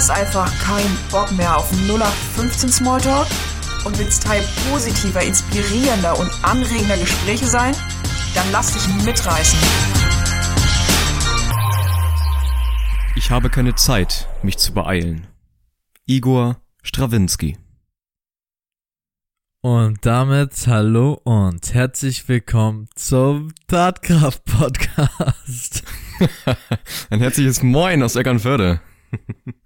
hast einfach keinen Bock mehr auf 0815 Smalltalk und willst Teil positiver, inspirierender und anregender Gespräche sein? Dann lass dich mitreißen. Ich habe keine Zeit, mich zu beeilen. Igor Strawinski. Und damit hallo und herzlich willkommen zum Tatkraft Podcast. Ein herzliches Moin aus Eckernförde.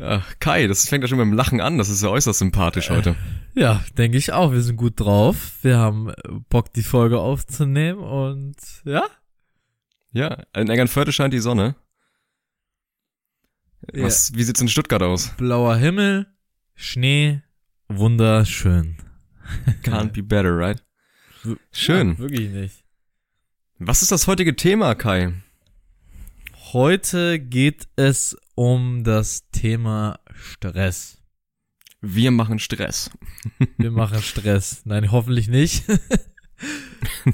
ja, Kai, das fängt ja schon beim Lachen an. Das ist ja äußerst sympathisch heute. Ja, denke ich auch. Wir sind gut drauf. Wir haben Bock, die Folge aufzunehmen und ja. Ja, in Eckernförde scheint die Sonne. Was, ja. Wie sieht's in Stuttgart aus? Blauer Himmel, Schnee, wunderschön. Can't be better, right? Schön. Ja, wirklich nicht. Was ist das heutige Thema, Kai? Heute geht es um das Thema Stress. Wir machen Stress. Wir machen Stress. Nein, hoffentlich nicht.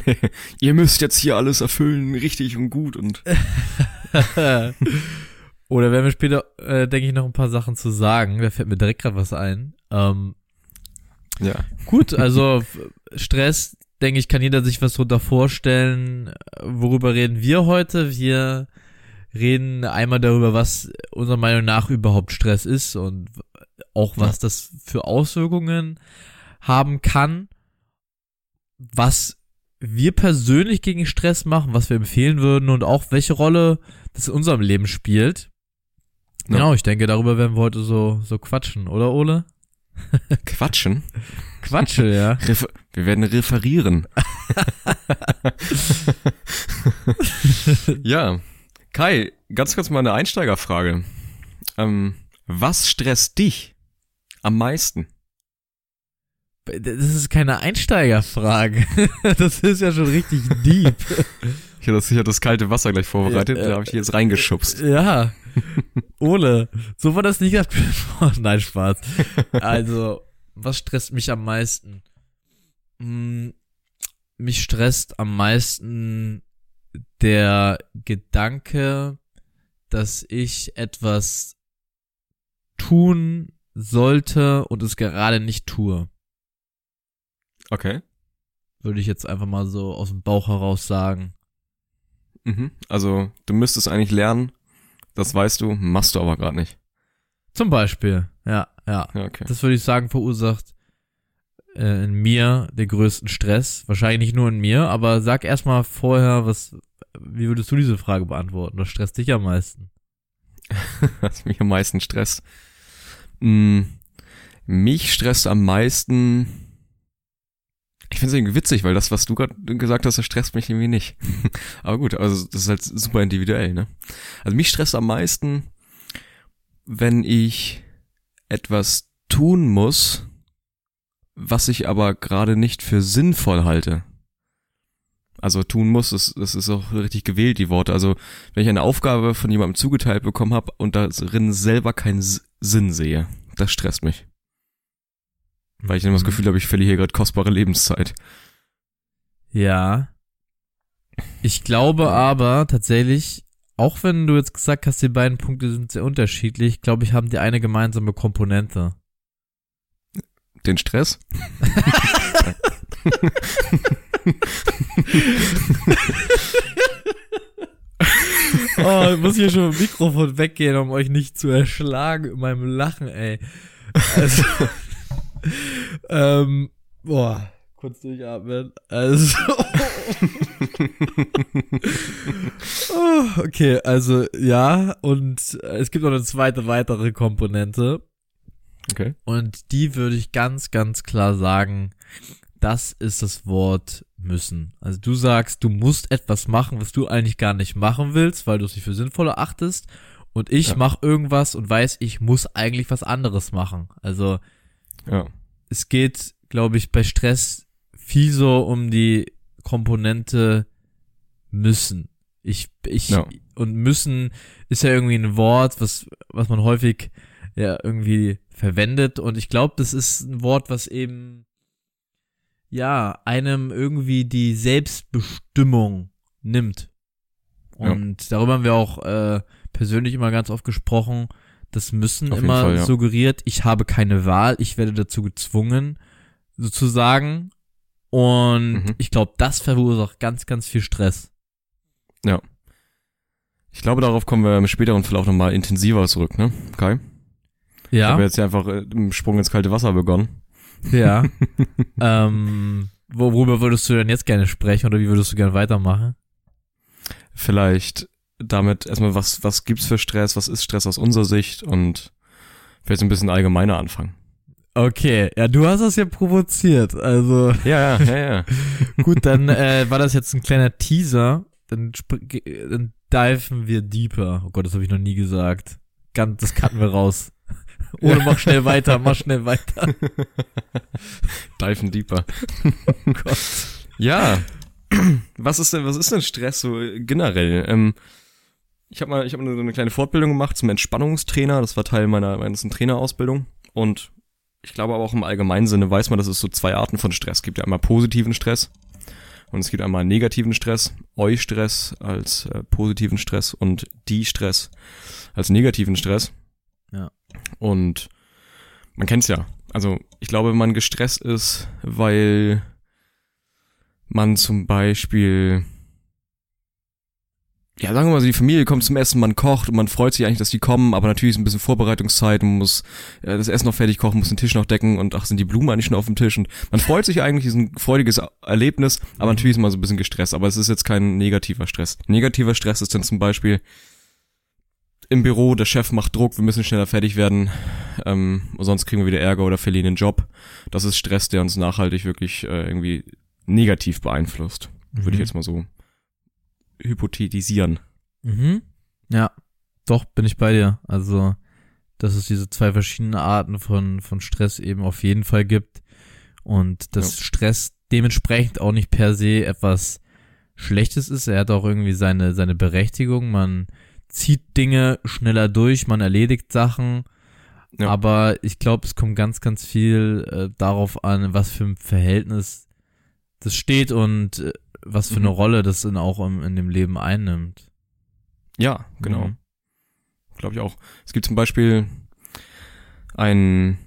nee, ihr müsst jetzt hier alles erfüllen, richtig und gut und. Oder werden wir später, äh, denke ich, noch ein paar Sachen zu sagen. Da fällt mir direkt gerade was ein. Ähm, ja. Gut, also Stress, denke ich, kann jeder sich was drunter vorstellen. Worüber reden wir heute? Wir reden einmal darüber, was unserer Meinung nach überhaupt Stress ist und auch was ja. das für Auswirkungen haben kann, was wir persönlich gegen Stress machen, was wir empfehlen würden und auch welche Rolle das in unserem Leben spielt. Ja. Genau, ich denke, darüber werden wir heute so, so quatschen, oder Ole? Quatschen? Quatsche, ja. Refer wir werden referieren. ja. Kai, ganz kurz mal eine Einsteigerfrage. Ähm, was stresst dich am meisten? Das ist keine Einsteigerfrage. Das ist ja schon richtig deep. Ich hatte sicher das kalte Wasser gleich vorbereitet, ja, da habe ich jetzt reingeschubst. Ja. Ole, so war das nicht abgesprochen. Nein, Spaß. Also, was stresst mich am meisten? Hm, mich stresst am meisten der Gedanke, dass ich etwas tun sollte und es gerade nicht tue. Okay. Würde ich jetzt einfach mal so aus dem Bauch heraus sagen. Mhm. Also, du müsstest eigentlich lernen, das weißt du, machst du aber gerade nicht. Zum Beispiel, ja, ja. ja okay. Das würde ich sagen, verursacht äh, in mir den größten Stress. Wahrscheinlich nicht nur in mir, aber sag erstmal vorher, was, wie würdest du diese Frage beantworten? Was stresst dich am meisten? was mich am meisten stresst? Hm, mich stresst am meisten ich finde es irgendwie witzig, weil das, was du gerade gesagt hast, das stresst mich irgendwie nicht. Aber gut, also das ist halt super individuell, ne? Also mich stresst am meisten, wenn ich etwas tun muss, was ich aber gerade nicht für sinnvoll halte. Also tun muss, das, das ist auch richtig gewählt, die Worte. Also wenn ich eine Aufgabe von jemandem zugeteilt bekommen habe und darin selber keinen Sinn sehe, das stresst mich. Weil ich immer das mhm. Gefühl habe, ich verliere hier gerade kostbare Lebenszeit. Ja. Ich glaube aber tatsächlich, auch wenn du jetzt gesagt hast, die beiden Punkte sind sehr unterschiedlich, glaube ich, haben die eine gemeinsame Komponente. Den Stress? oh, ich muss hier schon vom Mikrofon weggehen, um euch nicht zu erschlagen in meinem Lachen, ey. Also, ähm, boah, kurz durchatmen. Also. oh, okay, also ja, und es gibt noch eine zweite weitere Komponente. Okay. Und die würde ich ganz, ganz klar sagen, das ist das Wort müssen. Also du sagst, du musst etwas machen, was du eigentlich gar nicht machen willst, weil du es nicht für sinnvoll erachtest. Und ich ja. mache irgendwas und weiß, ich muss eigentlich was anderes machen. Also ja. Es geht, glaube ich, bei Stress viel so um die Komponente müssen. Ich, ich, ja. und müssen ist ja irgendwie ein Wort, was, was man häufig ja irgendwie verwendet. Und ich glaube, das ist ein Wort, was eben, ja, einem irgendwie die Selbstbestimmung nimmt. Und ja. darüber haben wir auch äh, persönlich immer ganz oft gesprochen. Das Müssen Auf immer Fall, ja. suggeriert, ich habe keine Wahl, ich werde dazu gezwungen, sozusagen. Und Mhm. ich glaube, das verursacht ganz, ganz viel Stress. Ich glaube, darauf kommen wir im späteren Verlauf nochmal intensiver zurück, ne? Kai? Ich habe Ja, jetzt hier einfach äh, im Sprung ins kalte Wasser begonnen. Ja. ähm, worüber würdest du denn jetzt gerne sprechen oder wie würdest du gerne weitermachen? Vielleicht damit erstmal, was, was gibt's für Stress, was ist Stress aus unserer Sicht und vielleicht ein bisschen allgemeiner anfangen. Okay, ja, du hast das ja provoziert. Also Ja, ja, ja, ja. gut, dann äh, war das jetzt ein kleiner Teaser. Dann, dann diven wir deeper. Oh Gott, das habe ich noch nie gesagt. Ganz, das cutten wir raus. Oder mach schnell weiter, mach schnell weiter. Diven deeper. Oh Gott. Ja. Was ist denn, was ist denn Stress so äh, generell? Ähm, ich habe mal, ich habe so eine kleine Fortbildung gemacht zum Entspannungstrainer. Das war Teil meiner, meiner Trainerausbildung. Und ich glaube aber auch im allgemeinen Sinne weiß man, dass es so zwei Arten von Stress gibt. Ja einmal positiven Stress und es gibt einmal negativen Stress. Eu-Stress als äh, positiven Stress und Die-Stress als negativen Stress. Ja. Und man kennt's ja. Also ich glaube, wenn man gestresst ist, weil man zum Beispiel, ja, sagen wir mal so, die Familie kommt zum Essen, man kocht und man freut sich eigentlich, dass die kommen, aber natürlich ist ein bisschen Vorbereitungszeit, man muss äh, das Essen noch fertig kochen, muss den Tisch noch decken und ach, sind die Blumen eigentlich schon auf dem Tisch und man freut sich eigentlich, ist ein freudiges Erlebnis, aber natürlich ist man so ein bisschen gestresst, aber es ist jetzt kein negativer Stress. Negativer Stress ist dann zum Beispiel im Büro, der Chef macht Druck, wir müssen schneller fertig werden, ähm, sonst kriegen wir wieder Ärger oder verlieren den Job. Das ist Stress, der uns nachhaltig wirklich äh, irgendwie negativ beeinflusst. Würde ich Mhm. jetzt mal so hypothetisieren. Mhm. Ja, doch, bin ich bei dir. Also, dass es diese zwei verschiedene Arten von, von Stress eben auf jeden Fall gibt. Und dass Stress dementsprechend auch nicht per se etwas Schlechtes ist. Er hat auch irgendwie seine, seine Berechtigung. Man zieht Dinge schneller durch, man erledigt Sachen. Ja. Aber ich glaube, es kommt ganz, ganz viel äh, darauf an, was für ein Verhältnis das steht und äh, was für Mhm. eine Rolle das in, auch im, in dem Leben einnimmt. Ja, genau. Mhm. Glaube ich auch. Es gibt zum Beispiel ein,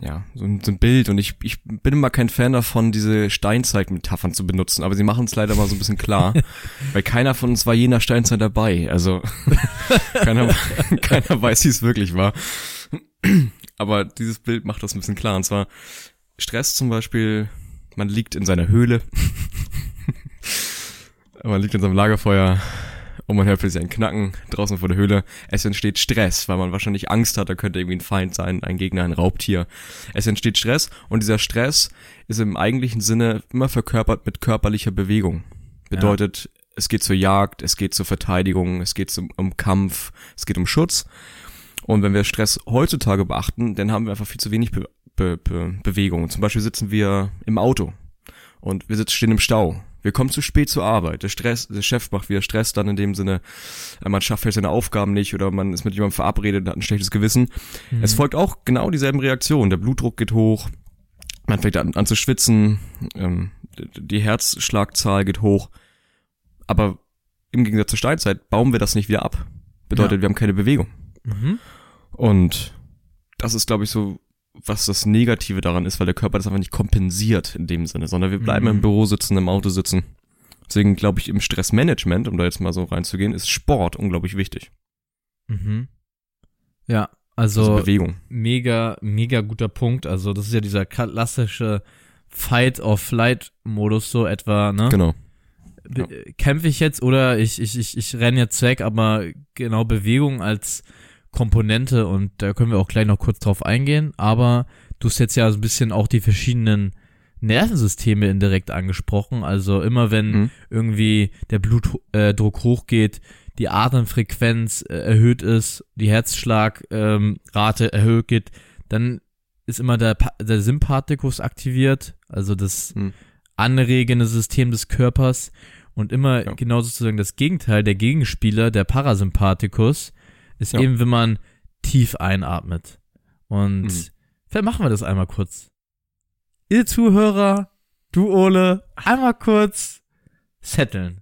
ja, so ein, so ein Bild. Und ich, ich bin immer kein Fan davon, diese Steinzeit-Metaphern zu benutzen, aber sie machen es leider mal so ein bisschen klar, weil keiner von uns war je nach Steinzeit dabei, also keiner, keiner weiß, wie es wirklich war. Aber dieses Bild macht das ein bisschen klar. Und zwar Stress zum Beispiel, man liegt in seiner Höhle, man liegt in seinem Lagerfeuer und man hört plötzlich ein Knacken draußen vor der Höhle. Es entsteht Stress, weil man wahrscheinlich Angst hat, da könnte irgendwie ein Feind sein, ein Gegner, ein Raubtier. Es entsteht Stress und dieser Stress ist im eigentlichen Sinne immer verkörpert mit körperlicher Bewegung. Bedeutet, es geht zur Jagd, es geht zur Verteidigung, es geht zum, um Kampf, es geht um Schutz. Und wenn wir Stress heutzutage beachten, dann haben wir einfach viel zu wenig Be Be Be Bewegung. Zum Beispiel sitzen wir im Auto und wir sitzen stehen im Stau. Wir kommen zu spät zur Arbeit. Der Stress, der Chef macht wieder Stress dann in dem Sinne, äh, man schafft vielleicht seine Aufgaben nicht oder man ist mit jemandem verabredet und hat ein schlechtes Gewissen. Mhm. Es folgt auch genau dieselben Reaktionen. Der Blutdruck geht hoch, man fängt an, an zu schwitzen, ähm, die Herzschlagzahl geht hoch. Aber im Gegensatz zur Steinzeit bauen wir das nicht wieder ab. Bedeutet, Ja. wir haben keine Bewegung. Mhm. Und das ist, glaube ich, so, was das Negative daran ist, weil der Körper das einfach nicht kompensiert in dem Sinne, sondern wir bleiben Mhm. im Büro sitzen, im Auto sitzen. Deswegen glaube ich, im Stressmanagement, um da jetzt mal so reinzugehen, ist Sport unglaublich wichtig. Mhm. Ja, Also also Bewegung. mega, mega guter Punkt. Also das ist ja dieser klassische Fight-or-Flight-Modus so etwa, ne? Genau. Be- Kämpfe ich jetzt oder ich, ich, ich, ich renne jetzt weg, aber genau Bewegung als Komponente und da können wir auch gleich noch kurz drauf eingehen, aber du hast jetzt ja so ein bisschen auch die verschiedenen Nervensysteme indirekt angesprochen, also immer wenn Mhm. irgendwie der Blutdruck äh, hochgeht, die Atemfrequenz äh, erhöht ist, die Herzschlagrate ähm, erhöht geht, dann ist immer der, der Sympathikus aktiviert, also das Mhm. anregende System des Körpers und immer Ja. genau sozusagen das Gegenteil, der Gegenspieler, der Parasympathikus, ist Ja. eben, wenn man tief einatmet. Und Mhm. vielleicht machen wir das einmal kurz. Ihr Zuhörer, du Ole, einmal kurz setteln.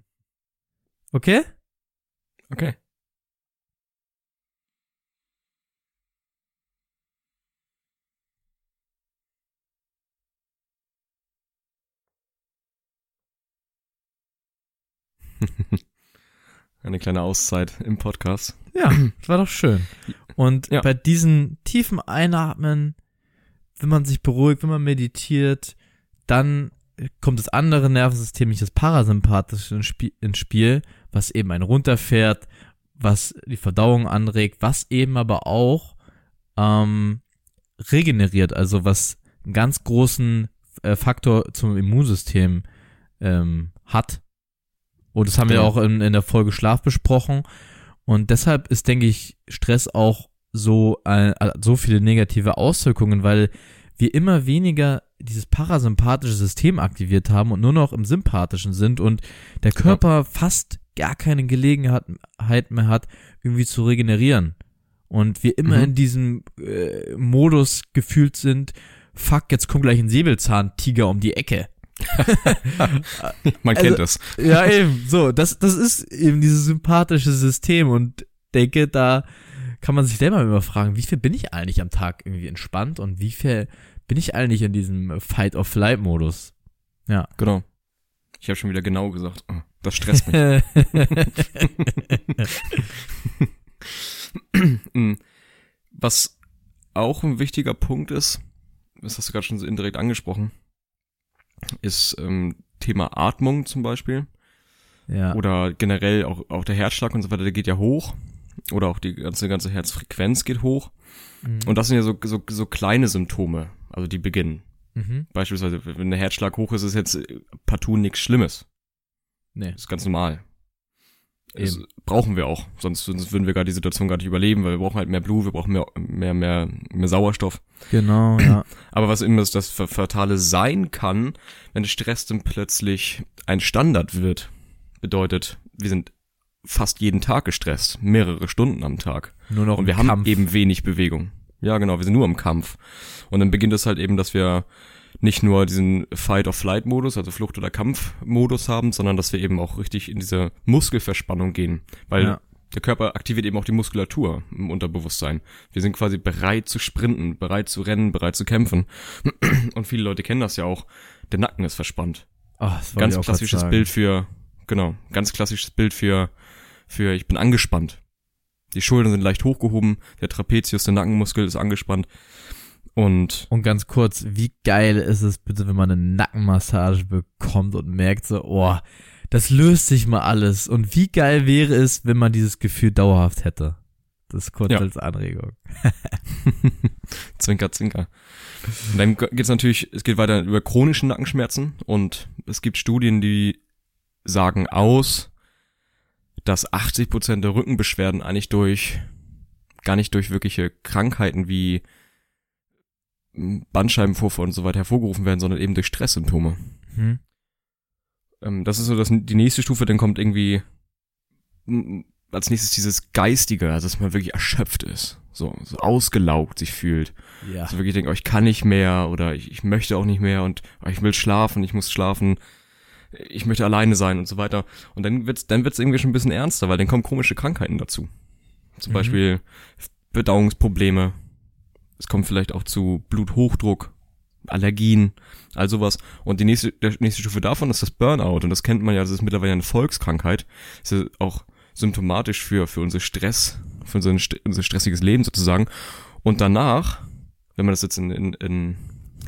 Okay? Okay. Eine kleine Auszeit im Podcast. Ja, das war doch schön. Und Ja. bei diesen tiefen Einatmen, wenn man sich beruhigt, wenn man meditiert, dann kommt das andere Nervensystem, nicht das Parasympathische ins Spiel, was eben einen runterfährt, was die Verdauung anregt, was eben aber auch ähm, regeneriert, also was einen ganz großen äh, Faktor zum Immunsystem ähm, hat. Und das haben wir Genau. auch in, in der Folge Schlaf besprochen. Und deshalb ist, denke ich, Stress auch so, äh, so viele negative Auswirkungen, weil wir immer weniger dieses parasympathische System aktiviert haben und nur noch im sympathischen sind und der Körper fast gar keine Gelegenheit mehr hat, irgendwie zu regenerieren. Und wir immer Mhm. in diesem äh, Modus gefühlt sind, fuck, jetzt kommt gleich ein Säbelzahntiger um die Ecke. Man Also- kennt das. Ja, eben, so, das, das ist eben dieses sympathische System und denke, da kann man sich selber immer fragen, wie viel bin ich eigentlich am Tag irgendwie entspannt und wie viel bin ich eigentlich in diesem Fight-of-Flight-Modus? Genau. Ich habe schon wieder genau gesagt. Oh, Das stresst mich. Mm. Was auch ein wichtiger Punkt ist, das hast du gerade schon so indirekt angesprochen, ist ähm, Thema Atmung zum Beispiel. ja. Oder generell auch, auch der Herzschlag und so weiter, der geht ja hoch. Oder auch die ganze, ganze Herzfrequenz geht hoch. Mhm. Und das sind ja so, so, so kleine Symptome, also die beginnen. mhm. Beispielsweise, wenn der Herzschlag hoch ist, ist jetzt partout nichts Schlimmes. Nee. Das ist ganz normal. Das brauchen wir auch. Sonst, sonst würden wir gar die Situation gar nicht überleben, weil wir brauchen halt mehr Blut, wir brauchen mehr, mehr, mehr, mehr Sauerstoff. Genau, ja. Aber was immer das, Fatale sein kann, wenn Stress dann plötzlich ein Standard wird, bedeutet, wir sind fast jeden Tag gestresst, mehrere Stunden am Tag. Nur noch Und wir haben Kampf. eben wenig Bewegung. Ja, genau, wir sind nur im Kampf. Und dann beginnt es halt eben, dass wir nicht nur diesen Fight-or-Flight-Modus, also Flucht- oder Kampf-Modus haben, sondern dass wir eben auch richtig in diese Muskelverspannung gehen. Weil Ja. der Körper aktiviert eben auch die Muskulatur im Unterbewusstsein. Wir sind quasi bereit zu sprinten, bereit zu rennen, bereit zu kämpfen. Und viele Leute kennen das ja auch. Der Nacken ist verspannt. Oh, das Ganz klassisches. Bild für, genau, ganz klassisches Bild für, für ich bin angespannt. Die Schultern sind leicht hochgehoben, der Trapezius, der Nackenmuskel ist angespannt. Und Und ganz kurz, wie geil ist es bitte, wenn man eine Nackenmassage bekommt und merkt so, oh, das löst sich mal alles. Und wie geil wäre es, wenn man dieses Gefühl dauerhaft hätte. Das kurz Ja. als Anregung. Zwinker, Zwinker. Und dann geht es natürlich, es geht weiter über chronische Nackenschmerzen und es gibt Studien, die sagen aus, dass 80 Prozent der Rückenbeschwerden eigentlich durch, gar nicht durch wirkliche Krankheiten wie Bandscheibenvorfall und so weiter hervorgerufen werden, sondern eben durch Stresssymptome. Hm? Ähm, das ist so das, die nächste Stufe, dann kommt irgendwie als nächstes dieses Geistige, also dass man wirklich erschöpft ist, so, so ausgelaugt sich fühlt. Ja. Also wirklich denkt, oh, ich kann nicht mehr oder ich, ich möchte auch nicht mehr und oh, ich will schlafen, ich muss schlafen, ich möchte alleine sein und so weiter. Und dann wird's, dann wird's irgendwie schon ein bisschen ernster, weil dann kommen komische Krankheiten dazu. Zum Mhm. Beispiel Verdauungsprobleme. Es kommt vielleicht auch zu Bluthochdruck, Allergien, all sowas. Und die nächste, der nächste Stufe davon ist das Burnout. Und das kennt man ja, das ist mittlerweile eine Volkskrankheit. Das ist auch symptomatisch für, für unser Stress, für unser, unser stressiges Leben sozusagen. Und danach, wenn man das jetzt in, in, in,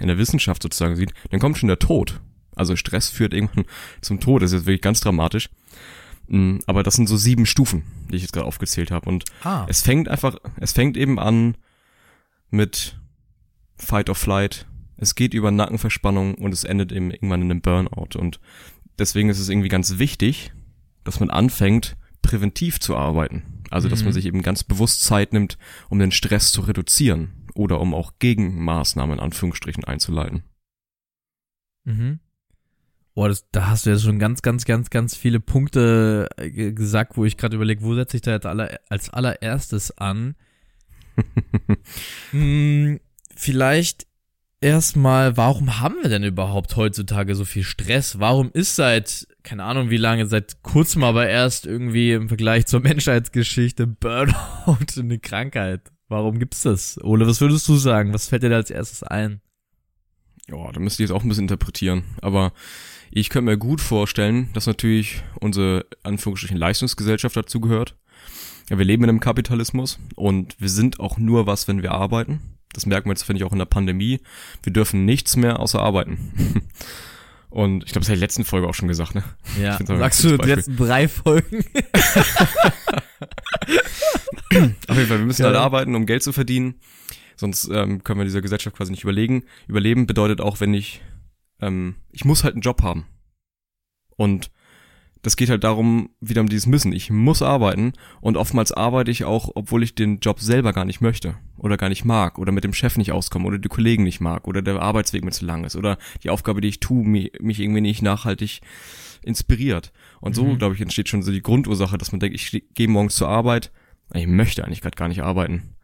in der Wissenschaft sozusagen sieht, dann kommt schon der Tod. Also Stress führt irgendwann zum Tod. Das ist jetzt wirklich ganz dramatisch. Mm, Aber das sind so sieben Stufen, die ich jetzt gerade aufgezählt habe. Und Ah. es fängt einfach, es fängt eben an mit Fight or Flight. Es geht über Nackenverspannung und es endet eben irgendwann in einem Burnout. Und deswegen ist es irgendwie ganz wichtig, dass man anfängt, präventiv zu arbeiten. Also, dass Mhm. man sich eben ganz bewusst Zeit nimmt, um den Stress zu reduzieren oder um auch Gegenmaßnahmen in Anführungsstrichen einzuleiten. Mhm. Boah, das, da hast du jetzt schon ganz, ganz, ganz, ganz viele Punkte äh, ge- gesagt, wo ich gerade überlege, wo setze ich da jetzt aller, als allererstes an? hm, vielleicht erstmal, warum haben wir denn überhaupt heutzutage so viel Stress? Warum ist seit, keine Ahnung wie lange, seit kurzem aber erst irgendwie im Vergleich zur Menschheitsgeschichte Burnout eine Krankheit? Warum gibt's das? Ole, was würdest du sagen? Was fällt dir da als erstes ein? Ja, da müsst ihr jetzt auch ein bisschen interpretieren. Aber Ich könnte mir gut vorstellen, dass natürlich unsere Anführungsstrichen Leistungsgesellschaft dazugehört. Ja, wir leben in einem Kapitalismus und wir sind auch nur was, wenn wir arbeiten. Das merken wir jetzt, finde ich, auch in der Pandemie. Wir dürfen nichts mehr außer arbeiten. Und ich glaube, das habe ich in der letzten Folge auch schon gesagt, ne? Ja, sagst du die letzten drei Folgen? Auf jeden Fall, wir müssen Ja. halt arbeiten, um Geld zu verdienen. Sonst ähm, können wir dieser Gesellschaft quasi nicht überlegen. Überleben bedeutet auch, wenn ich, ähm, ich muss halt einen Job haben. Und das geht halt darum, wieder um dieses Müssen. Ich muss arbeiten und oftmals arbeite ich auch, obwohl ich den Job selber gar nicht möchte oder gar nicht mag oder mit dem Chef nicht auskomme oder die Kollegen nicht mag oder der Arbeitsweg mir zu lang ist oder die Aufgabe, die ich tue, mich, mich irgendwie nicht nachhaltig inspiriert. Und so, Mhm. glaube ich, entsteht schon so die Grundursache, dass man denkt, ich gehe morgens zur Arbeit, ich möchte eigentlich gerade gar nicht arbeiten.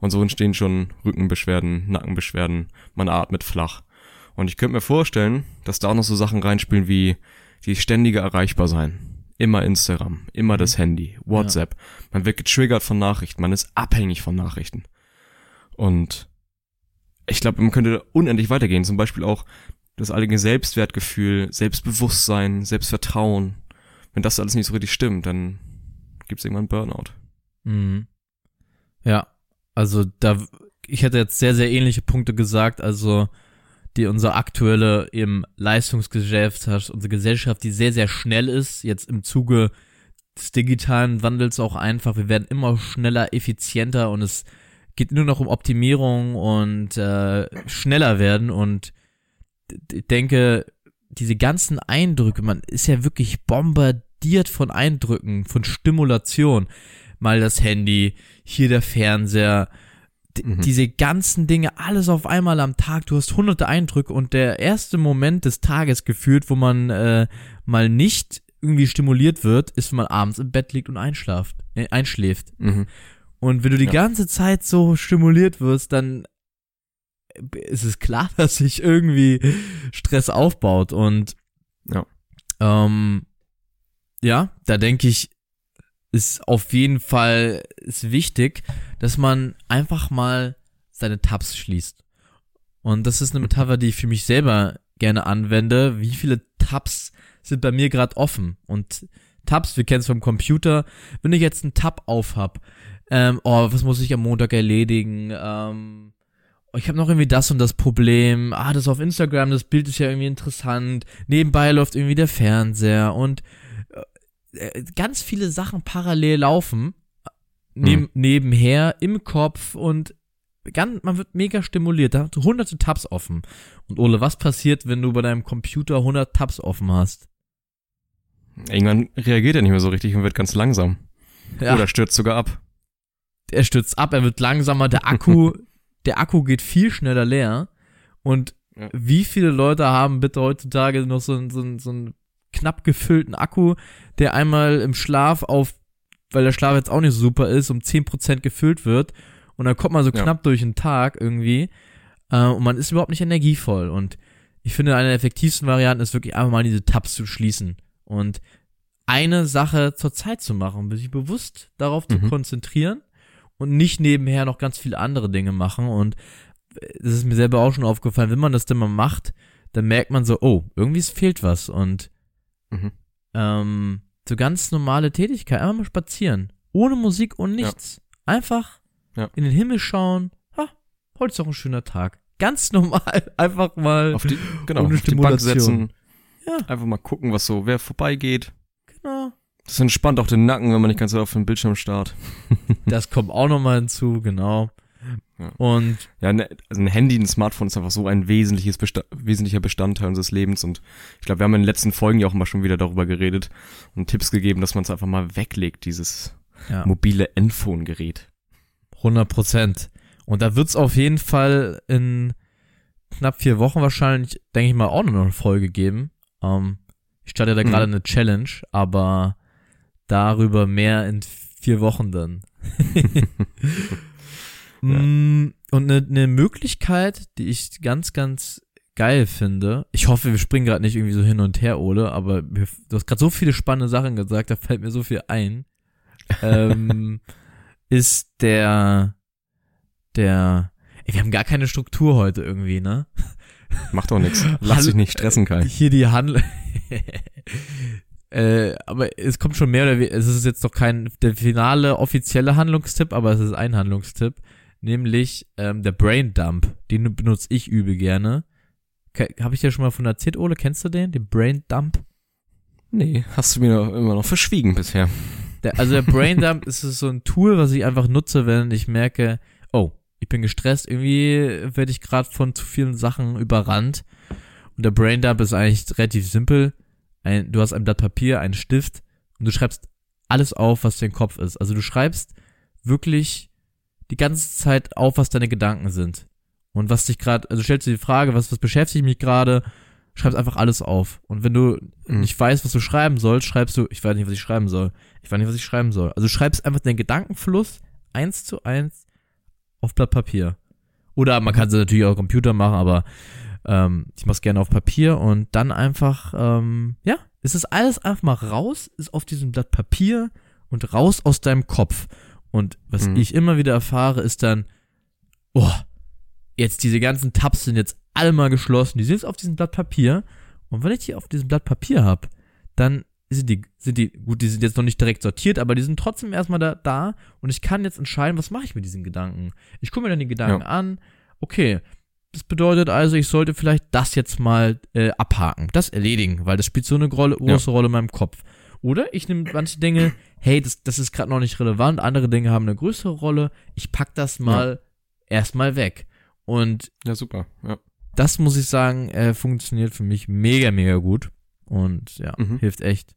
Und so entstehen schon Rückenbeschwerden, Nackenbeschwerden, man atmet flach. Und ich könnte mir vorstellen, dass da auch noch so Sachen reinspielen wie die ständige erreichbar sein. Immer Instagram, immer das Handy, WhatsApp. Man wird getriggert von Nachrichten, man ist abhängig von Nachrichten. Und ich glaube, man könnte unendlich weitergehen. Zum Beispiel auch das allgemeine Selbstwertgefühl, Selbstbewusstsein, Selbstvertrauen. Wenn das alles nicht so richtig stimmt, dann gibt's irgendwann Burnout. Mhm. Ja, also da, ich hätte jetzt sehr, sehr ähnliche Punkte gesagt, also die unsere aktuelle eben Leistungsgesellschaft, unsere Gesellschaft, die sehr, sehr schnell ist, jetzt im Zuge des digitalen Wandels auch einfach, wir werden immer schneller, effizienter und es geht nur noch um Optimierung und äh, schneller werden. Und ich denke, diese ganzen Eindrücke, man ist ja wirklich bombardiert von Eindrücken, von Stimulation. Mal das Handy, hier der Fernseher, Mhm. diese ganzen Dinge, alles auf einmal am Tag. Du hast hunderte Eindrücke und der erste Moment des Tages gefühlt, wo man äh, mal nicht irgendwie stimuliert wird, ist, wenn man abends im Bett liegt und einschlaft, äh, einschläft. Mhm. Und wenn du die Ja. ganze Zeit so stimuliert wirst, dann ist es klar, dass sich irgendwie Stress aufbaut. Und Ja. ähm, ja, da denke ich, ist auf jeden Fall ist wichtig, dass man einfach mal seine Tabs schließt. Und das ist eine Metapher, die ich für mich selber gerne anwende. Wie viele Tabs sind bei mir gerade offen? Und Tabs, wir kennen es vom Computer. Wenn ich jetzt einen Tab auf hab, ähm, oh, was muss ich am Montag erledigen? Ähm, ich habe noch irgendwie das und das Problem. Ah, das auf Instagram, das Bild ist ja irgendwie interessant. Nebenbei läuft irgendwie der Fernseher und ganz viele Sachen parallel laufen. Neben, Mhm. Nebenher, im Kopf und ganz, man wird mega stimuliert. Da hast du hunderte Tabs offen. Und Ole, was passiert, wenn du bei deinem Computer 100 Tabs offen hast? Irgendwann reagiert er nicht mehr so richtig und wird ganz langsam. Ja. Oder stürzt sogar ab. er stürzt ab, er wird langsamer, der Akku, der Akku geht viel schneller leer. Und Ja. wie viele Leute haben bitte heutzutage noch so, einen- so, einen- so einen knapp gefüllten Akku, der einmal im Schlaf auf, weil der Schlaf jetzt auch nicht so super ist, um 10% gefüllt wird. Und dann kommt man so Ja. knapp durch den Tag irgendwie. Äh, und man ist überhaupt nicht energievoll. Und ich finde, eine der effektivsten Varianten ist wirklich einfach mal diese Tabs zu schließen. Und eine Sache zur Zeit zu machen, sich bewusst darauf zu Mhm. konzentrieren und nicht nebenher noch ganz viele andere Dinge machen. Und das ist mir selber auch schon aufgefallen, wenn man das dann mal macht, dann merkt man so, oh, irgendwie fehlt was. Und Mhm. ähm, so ganz normale Tätigkeit, einfach mal spazieren. Ohne Musik und nichts. Einfach Ja. in den Himmel schauen. Ha, heute ist doch ein schöner Tag. Ganz normal, einfach mal. Auf die, genau, Ohne auf die Bank setzen. Ja. Einfach mal gucken, was so, wer vorbeigeht. Genau. Das entspannt auch den Nacken, wenn man nicht ganz so auf den Bildschirm starrt. Das kommt auch nochmal hinzu, genau. Ja. Und Ja, ne, also ein Handy, ein Smartphone ist einfach so ein wesentliches Besta wesentlicher Bestandteil unseres Lebens und ich glaube, wir haben in den letzten Folgen ja auch mal schon wieder darüber geredet und Tipps gegeben, dass man es einfach mal weglegt, dieses ja, mobile Endphone-Gerät. 100 Prozent. Und da wird's auf jeden Fall in knapp vier Wochen wahrscheinlich, denke ich mal, auch noch eine Folge geben. Ähm, ich starte da Mhm. gerade eine Challenge, aber darüber mehr in vier Wochen dann. Mm, Und eine, eine Möglichkeit, die ich ganz, ganz geil finde. Ich hoffe, wir springen gerade nicht irgendwie so hin und her, Ole, aber du hast gerade so viele spannende Sachen gesagt, da fällt mir so viel ein. ähm, ist der, der, ey, wir haben gar keine Struktur heute irgendwie, ne? Macht doch nichts. Lass dich nicht stressen, Kai. Hier die Handel. äh, aber es kommt schon mehr oder weniger, es ist jetzt noch kein der finale offizielle Handlungstipp, aber es ist ein Handlungstipp, nämlich ähm, der Brain Dump. Den benutze ich übel gerne. Habe ich dir schon mal von erzählt, Ole? Kennst du den? Den Brain Dump? Nee, hast du mir noch, immer noch verschwiegen bisher. Der, also der Brain Dump ist so ein Tool, was ich einfach nutze, wenn ich merke, oh, ich bin gestresst, irgendwie werde ich gerade von zu vielen Sachen überrannt. Und der Brain Dump ist eigentlich relativ simpel. Ein, du hast ein Blatt Papier, einen Stift und du schreibst alles auf, was dein Kopf ist. Also du schreibst wirklich die ganze Zeit auf, was deine Gedanken sind. Und was dich gerade, also stellst du die Frage, was, was beschäftigt mich gerade, schreibst einfach alles auf. Und wenn du mhm. nicht weißt, was du schreiben sollst, schreibst du, ich weiß nicht, was ich schreiben soll. Ich weiß nicht, was ich schreiben soll. Also schreibst einfach den Gedankenfluss eins zu eins auf Blatt Papier. Oder man kann es natürlich auch Computer machen, aber ähm, ich mach's gerne auf Papier und dann einfach, ähm, ja, es ist alles einfach mal raus, ist auf diesem Blatt Papier und raus aus deinem Kopf. Und was mhm. ich immer wieder erfahre, ist dann, oh, jetzt diese ganzen Tabs sind jetzt alle mal geschlossen, die sind jetzt auf diesem Blatt Papier. Und wenn ich die auf diesem Blatt Papier hab, dann sind die, sind die, gut, die sind jetzt noch nicht direkt sortiert, aber die sind trotzdem erstmal da, da und ich kann jetzt entscheiden, was mache ich mit diesen Gedanken. Ich gucke mir dann die Gedanken ja. an, okay, das bedeutet also, ich sollte vielleicht das jetzt mal äh, abhaken, das erledigen, weil das spielt so eine große ja. Rolle in meinem Kopf. Oder ich nehme manche Dinge, hey, das, das ist gerade noch nicht relevant, andere Dinge haben eine größere Rolle, ich pack das mal ja. erstmal weg. Und ja, super. Ja. Das muss ich sagen, äh, funktioniert für mich mega, mega gut. Und ja, mhm. hilft echt.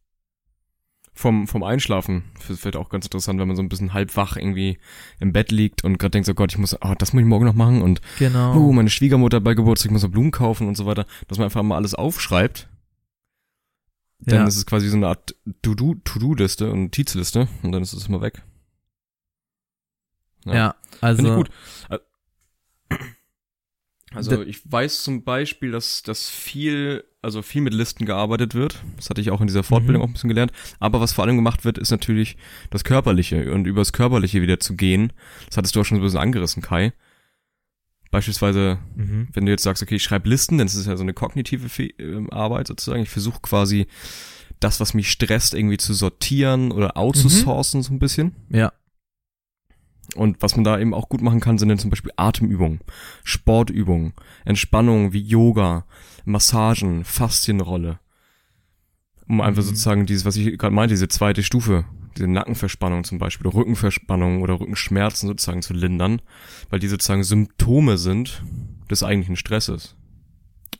Vom, vom Einschlafen wird auch ganz interessant, wenn man so ein bisschen halb wach irgendwie im Bett liegt und gerade denkt, so Gott, ich muss, oh, das muss ich morgen noch machen und genau. oh, meine Schwiegermutter bei Geburtstag, ich muss noch Blumen kaufen und so weiter, dass man einfach mal alles aufschreibt. Dann ja. ist es quasi so eine Art To-Do-Liste und Notizliste und dann ist es immer weg. Ja, ja also. Finde ich gut. Also ich weiß zum Beispiel, dass, dass viel, also viel mit Listen gearbeitet wird. Das hatte ich auch in dieser Fortbildung mhm. auch ein bisschen gelernt. Aber was vor allem gemacht wird, ist natürlich das Körperliche und über das Körperliche wieder zu gehen. Das hattest du auch schon so ein bisschen angerissen, Kai. Beispielsweise, mhm. wenn du jetzt sagst, okay, ich schreibe Listen, dann ist es ja so eine kognitive ähm, Arbeit sozusagen. Ich versuche quasi das, was mich stresst, irgendwie zu sortieren oder outzusourcen mhm. so ein bisschen. Ja. Und was man da eben auch gut machen kann, sind dann zum Beispiel Atemübungen, Sportübungen, Entspannungen wie Yoga, Massagen, Faszienrolle. Um einfach mhm. sozusagen dieses, was ich gerade meinte, diese zweite Stufe, diese Nackenverspannung zum Beispiel, oder Rückenverspannung oder Rückenschmerzen sozusagen zu lindern, weil die sozusagen Symptome sind des eigentlichen Stresses.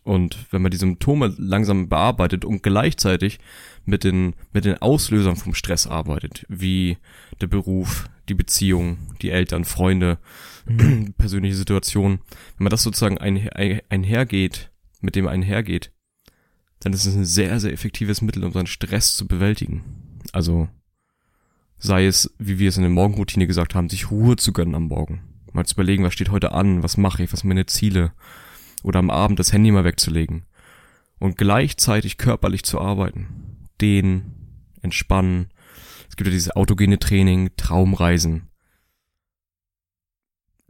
Und wenn man die Symptome langsam bearbeitet und gleichzeitig mit den, mit den Auslösern vom Stress arbeitet, wie der Beruf, die Beziehung, die Eltern, Freunde, mhm. persönliche Situationen, wenn man das sozusagen ein, ein, einhergeht, mit dem einhergeht, dann ist es ein sehr, sehr effektives Mittel, um seinen Stress zu bewältigen. Also sei es, wie wir es in der Morgenroutine gesagt haben, sich Ruhe zu gönnen am Morgen. Mal zu überlegen, was steht heute an, was mache ich, was sind meine Ziele. Oder am Abend das Handy mal wegzulegen. Und gleichzeitig körperlich zu arbeiten. Dehnen, entspannen, es gibt ja dieses autogene Training, Traumreisen.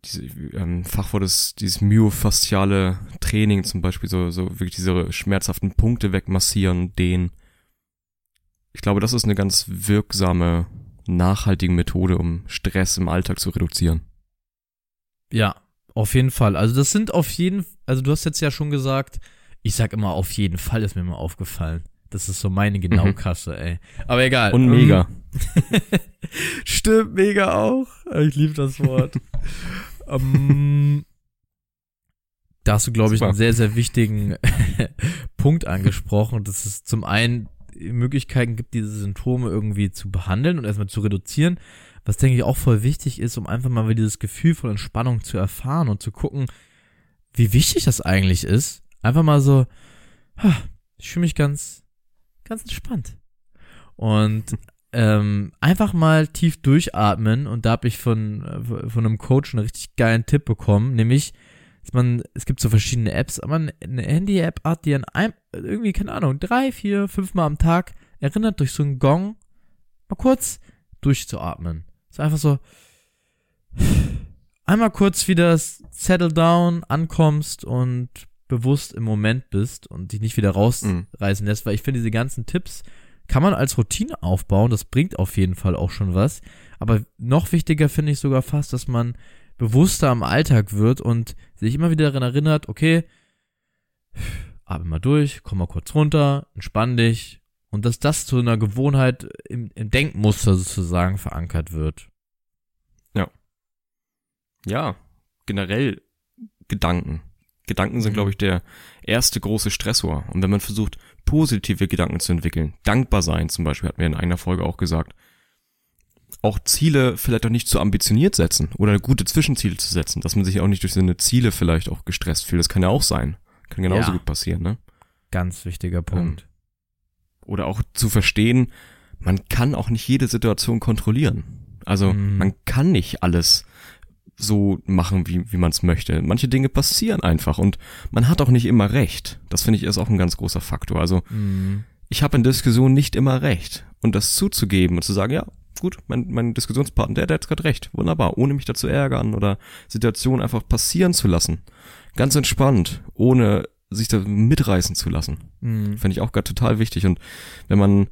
Diese, ähm, Fachwort ist dieses myofasziale Training zum Beispiel, so, so wirklich diese schmerzhaften Punkte wegmassieren, dehnen. Ich glaube, das ist eine ganz wirksame, nachhaltige Methode, um Stress im Alltag zu reduzieren. Ja, auf jeden Fall. Also das sind auf jeden, also du hast jetzt ja schon gesagt, ich sag immer auf jeden Fall, ist mir mal aufgefallen. Das ist so meine. Genaukasse, mhm. ey. Aber egal. Und mega. Stimmt, mega auch. Ich liebe das Wort. um, ähm, da hast du, glaube ich, einen sehr, sehr wichtigen Punkt angesprochen. Dass es zum einen Möglichkeiten gibt, diese Symptome irgendwie zu behandeln und erstmal zu reduzieren. Was, denke ich, auch voll wichtig ist, um einfach mal wieder dieses Gefühl von Entspannung zu erfahren und zu gucken, wie wichtig das eigentlich ist. Einfach mal so, ich fühle mich ganz, ganz entspannt. Und ähm, einfach mal tief durchatmen und da habe ich von, äh, von einem Coach einen richtig geilen Tipp bekommen, nämlich, dass man, es gibt so verschiedene Apps, aber eine Handy-App hat, die an einem, irgendwie, keine Ahnung, drei, vier, fünf Mal am Tag erinnert durch so einen Gong, mal kurz durchzuatmen. ist einfach so, einmal kurz wieder settle down, ankommst und bewusst im Moment bist und dich nicht wieder rausreißen lässt, weil ich finde, diese ganzen Tipps kann man als Routine aufbauen, das bringt auf jeden Fall auch schon was. Aber noch wichtiger finde ich sogar fast, dass man bewusster am Alltag wird und sich immer wieder daran erinnert, okay, atme mal durch, komm mal kurz runter, entspann dich und dass das zu einer Gewohnheit im, im Denkmuster sozusagen verankert wird. Ja, generell Gedanken. Gedanken sind, Mhm. glaube ich, der erste große Stressor. Und wenn man versucht, positive Gedanken zu entwickeln, dankbar sein zum Beispiel, hat mir in einer Folge auch gesagt, auch Ziele vielleicht auch nicht zu ambitioniert setzen oder gute Zwischenziele zu setzen, dass man sich auch nicht durch seine Ziele vielleicht auch gestresst fühlt. Das kann ja auch sein. Kann genauso Ja. gut passieren, ne? Ganz wichtiger Punkt. Oder auch zu verstehen, man kann auch nicht jede Situation kontrollieren. Also Mhm. man kann nicht alles so machen, wie, wie man es möchte. Manche Dinge passieren einfach und man hat auch nicht immer recht. Das finde ich ist auch ein ganz großer Faktor. Also Mhm. ich habe in Diskussionen nicht immer recht. Und das zuzugeben und zu sagen, ja, gut, mein, mein Diskussionspartner, der, der hat gerade recht. Wunderbar, ohne mich dazu ärgern oder Situationen einfach passieren zu lassen. Ganz entspannt, ohne sich da mitreißen zu lassen. Mhm. Finde ich auch gerade total wichtig. Und wenn man,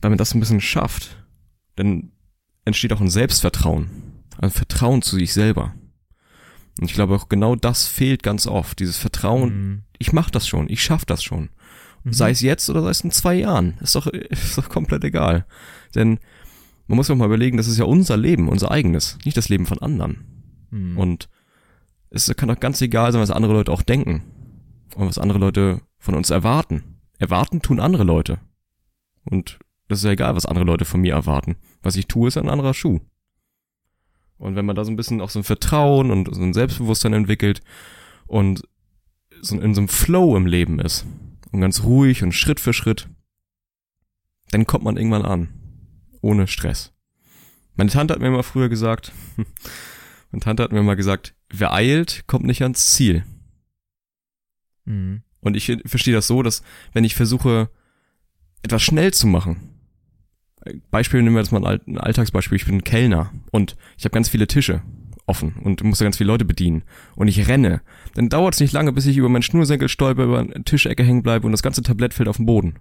wenn man das ein bisschen schafft, dann entsteht auch ein Selbstvertrauen. Ein Vertrauen zu sich selber. Und ich glaube auch genau das fehlt ganz oft. Dieses Vertrauen, Mhm. ich mach das schon, ich schaff das schon. Mhm. Sei es jetzt oder sei es in zwei Jahren. Ist doch, ist doch komplett egal. Denn man muss auch mal überlegen, das ist ja unser Leben, unser eigenes, nicht das Leben von anderen. Mhm. Und es kann doch ganz egal sein, was andere Leute auch denken. Und was andere Leute von uns erwarten. Erwarten tun andere Leute. Und das ist ja egal, was andere Leute von mir erwarten. Was ich tue, ist ein anderer Schuh. Und wenn man da so ein bisschen auch so ein Vertrauen und so ein Selbstbewusstsein entwickelt und so in so einem Flow im Leben ist und ganz ruhig und Schritt für Schritt, dann kommt man irgendwann an. Ohne Stress. Meine Tante hat mir mal früher gesagt, meine Tante hat mir mal gesagt, wer eilt, kommt nicht ans Ziel. Mhm. Und ich verstehe das so, dass wenn ich versuche, etwas schnell zu machen, Beispiel nehmen wir jetzt mal ein All- ein Alltagsbeispiel, ich bin Kellner und ich habe ganz viele Tische offen und muss da ganz viele Leute bedienen und ich renne, dann dauert es nicht lange, bis ich über meinen Schnursenkel stolper, über eine Tischecke hängen bleibe und das ganze Tablett fällt auf den Boden.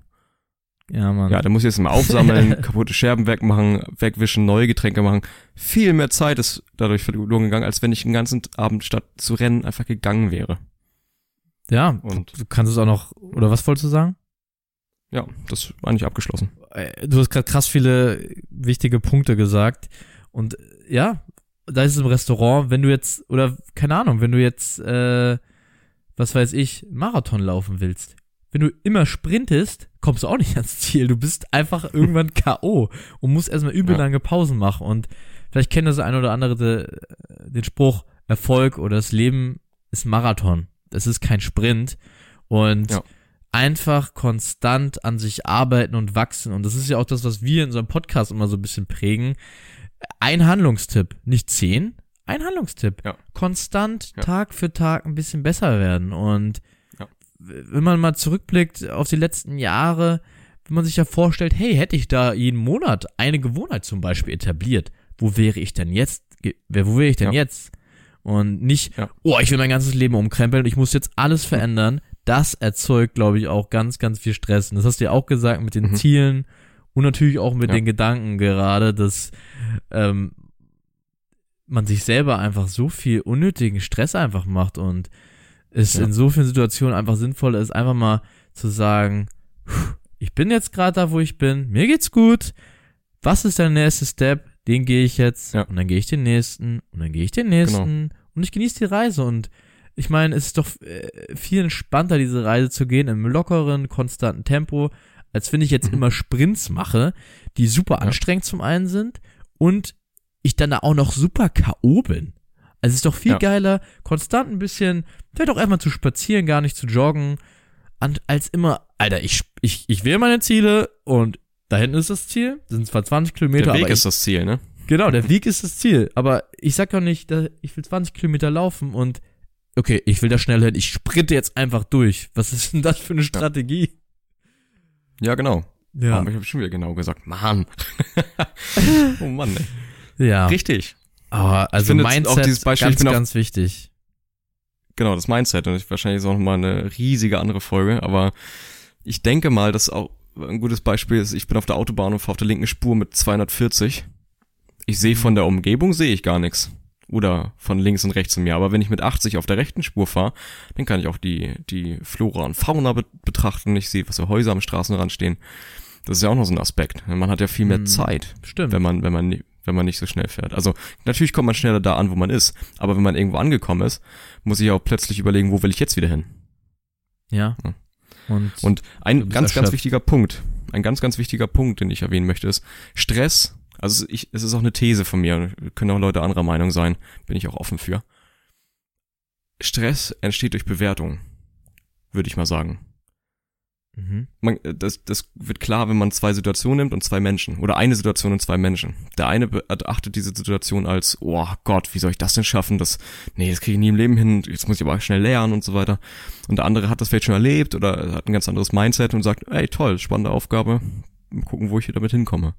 Ja, Mann. Ja, dann muss ich jetzt mal aufsammeln, kaputte Scherben wegmachen, wegwischen, neue Getränke machen. Viel mehr Zeit ist dadurch verloren gegangen, als wenn ich den ganzen Abend statt zu rennen einfach gegangen wäre. ja, Und du kannst es auch noch, oder was wolltest du sagen? ja, das war nicht abgeschlossen. Äh, Du hast gerade krass viele wichtige Punkte gesagt. Und ja, da ist es im Restaurant, wenn du jetzt, oder keine Ahnung, wenn du jetzt, äh, was weiß ich, Marathon laufen willst. Wenn du immer sprintest, kommst du auch nicht ans Ziel. Du bist einfach irgendwann K.O. und musst erstmal übel Ja. lange Pausen machen. Und vielleicht kennt das ein oder andere de, den Spruch, Erfolg oder das Leben ist Marathon. Es ist kein Sprint. Und Ja. einfach konstant an sich arbeiten und wachsen. Und das ist ja auch das, was wir in unserem Podcast immer so ein bisschen prägen. Ein Handlungstipp, nicht zehn, ein Handlungstipp. Ja. Konstant. Tag für Tag ein bisschen besser werden. Und wenn man mal zurückblickt auf die letzten Jahre, wenn man sich ja vorstellt, hey, hätte ich da jeden Monat eine Gewohnheit zum Beispiel etabliert, wo wäre ich denn jetzt? Wo wäre ich denn Ja. jetzt? Und nicht, Ja. oh, ich will mein ganzes Leben umkrempeln, ich muss jetzt alles verändern. Das erzeugt, glaube ich, auch ganz, ganz viel Stress. Und das hast du ja auch gesagt mit den Mhm. Zielen und natürlich auch mit Ja. den Gedanken gerade, dass ähm, man sich selber einfach so viel unnötigen Stress einfach macht und es Ja. in so vielen Situationen einfach sinnvoll ist, einfach mal zu sagen, "Puh, ich bin jetzt gerade da, wo ich bin, mir geht's gut. Was ist der nächste Step? Den gehe ich jetzt Ja. und dann gehe ich den nächsten und dann gehe ich den nächsten und ich genieße die Reise und ich meine, es ist doch äh, viel entspannter, diese Reise zu gehen, im lockeren, konstanten Tempo, als wenn ich jetzt Mhm. immer Sprints mache, die super Ja. anstrengend zum einen sind und ich dann da auch noch super K.O. bin. Also es ist doch viel Ja. geiler, konstant ein bisschen, vielleicht auch einfach zu spazieren, gar nicht zu joggen, als immer, Alter, ich, ich, ich wähle meine Ziele und da hinten ist das Ziel, das sind zwar 20 Kilometer, Der Weg aber ist ich, das Ziel, ne? genau, der Weg ist das Ziel, aber ich sag doch nicht, ich will 20 Kilometer laufen und okay, ich will da schnell hin, ich sprinte jetzt einfach durch. Was ist denn das für eine Strategie? Ja, genau. Ja, Aber ich habe schon wieder genau gesagt. Mann. oh Mann, ey. ja. Richtig. Aber also Mindset auch dieses Beispiel, ganz, ich bin auch- ganz wichtig. genau, das Mindset. Und wahrscheinlich ist auch nochmal eine riesige andere Folge, aber ich denke mal, dass auch ein gutes Beispiel ist, ich bin auf der Autobahn und fahre auf der linken Spur mit 240. Ich sehe von der Umgebung sehe ich gar nichts. Oder von links und rechts in mir. Aber wenn ich mit 80 auf der rechten Spur fahre, dann kann ich auch die, die Flora und Fauna be betrachten. Ich sehe, was für Häuser am Straßenrand stehen. Das ist ja auch noch so ein Aspekt. Man hat ja viel mehr Hm, Zeit, Stimmt. wenn man, wenn man, wenn man nicht so schnell fährt. Also natürlich kommt man schneller da an, wo man ist. Aber wenn man irgendwo angekommen ist, muss ich auch plötzlich überlegen, wo will ich jetzt wieder hin? ja. Ja. Und, Und ein ganz, ganz erschöpft. wichtiger Punkt, ein ganz, ganz wichtiger Punkt, den ich erwähnen möchte, ist Stress. Also ich, es ist auch eine These von mir, können auch Leute anderer Meinung sein, bin ich auch offen für. Stress entsteht durch Bewertung, würde ich mal sagen. Mhm. Man, das, das wird klar, wenn man zwei Situationen nimmt und zwei Menschen. Oder eine Situation und zwei Menschen. Der eine beachtet diese Situation als, oh Gott, wie soll ich das denn schaffen? Das, nee, das kriege ich nie im Leben hin, jetzt muss ich aber schnell lernen und so weiter. Und der andere hat das vielleicht schon erlebt oder hat ein ganz anderes Mindset und sagt, ey toll, spannende Aufgabe, mal gucken, wo ich hier damit hinkomme.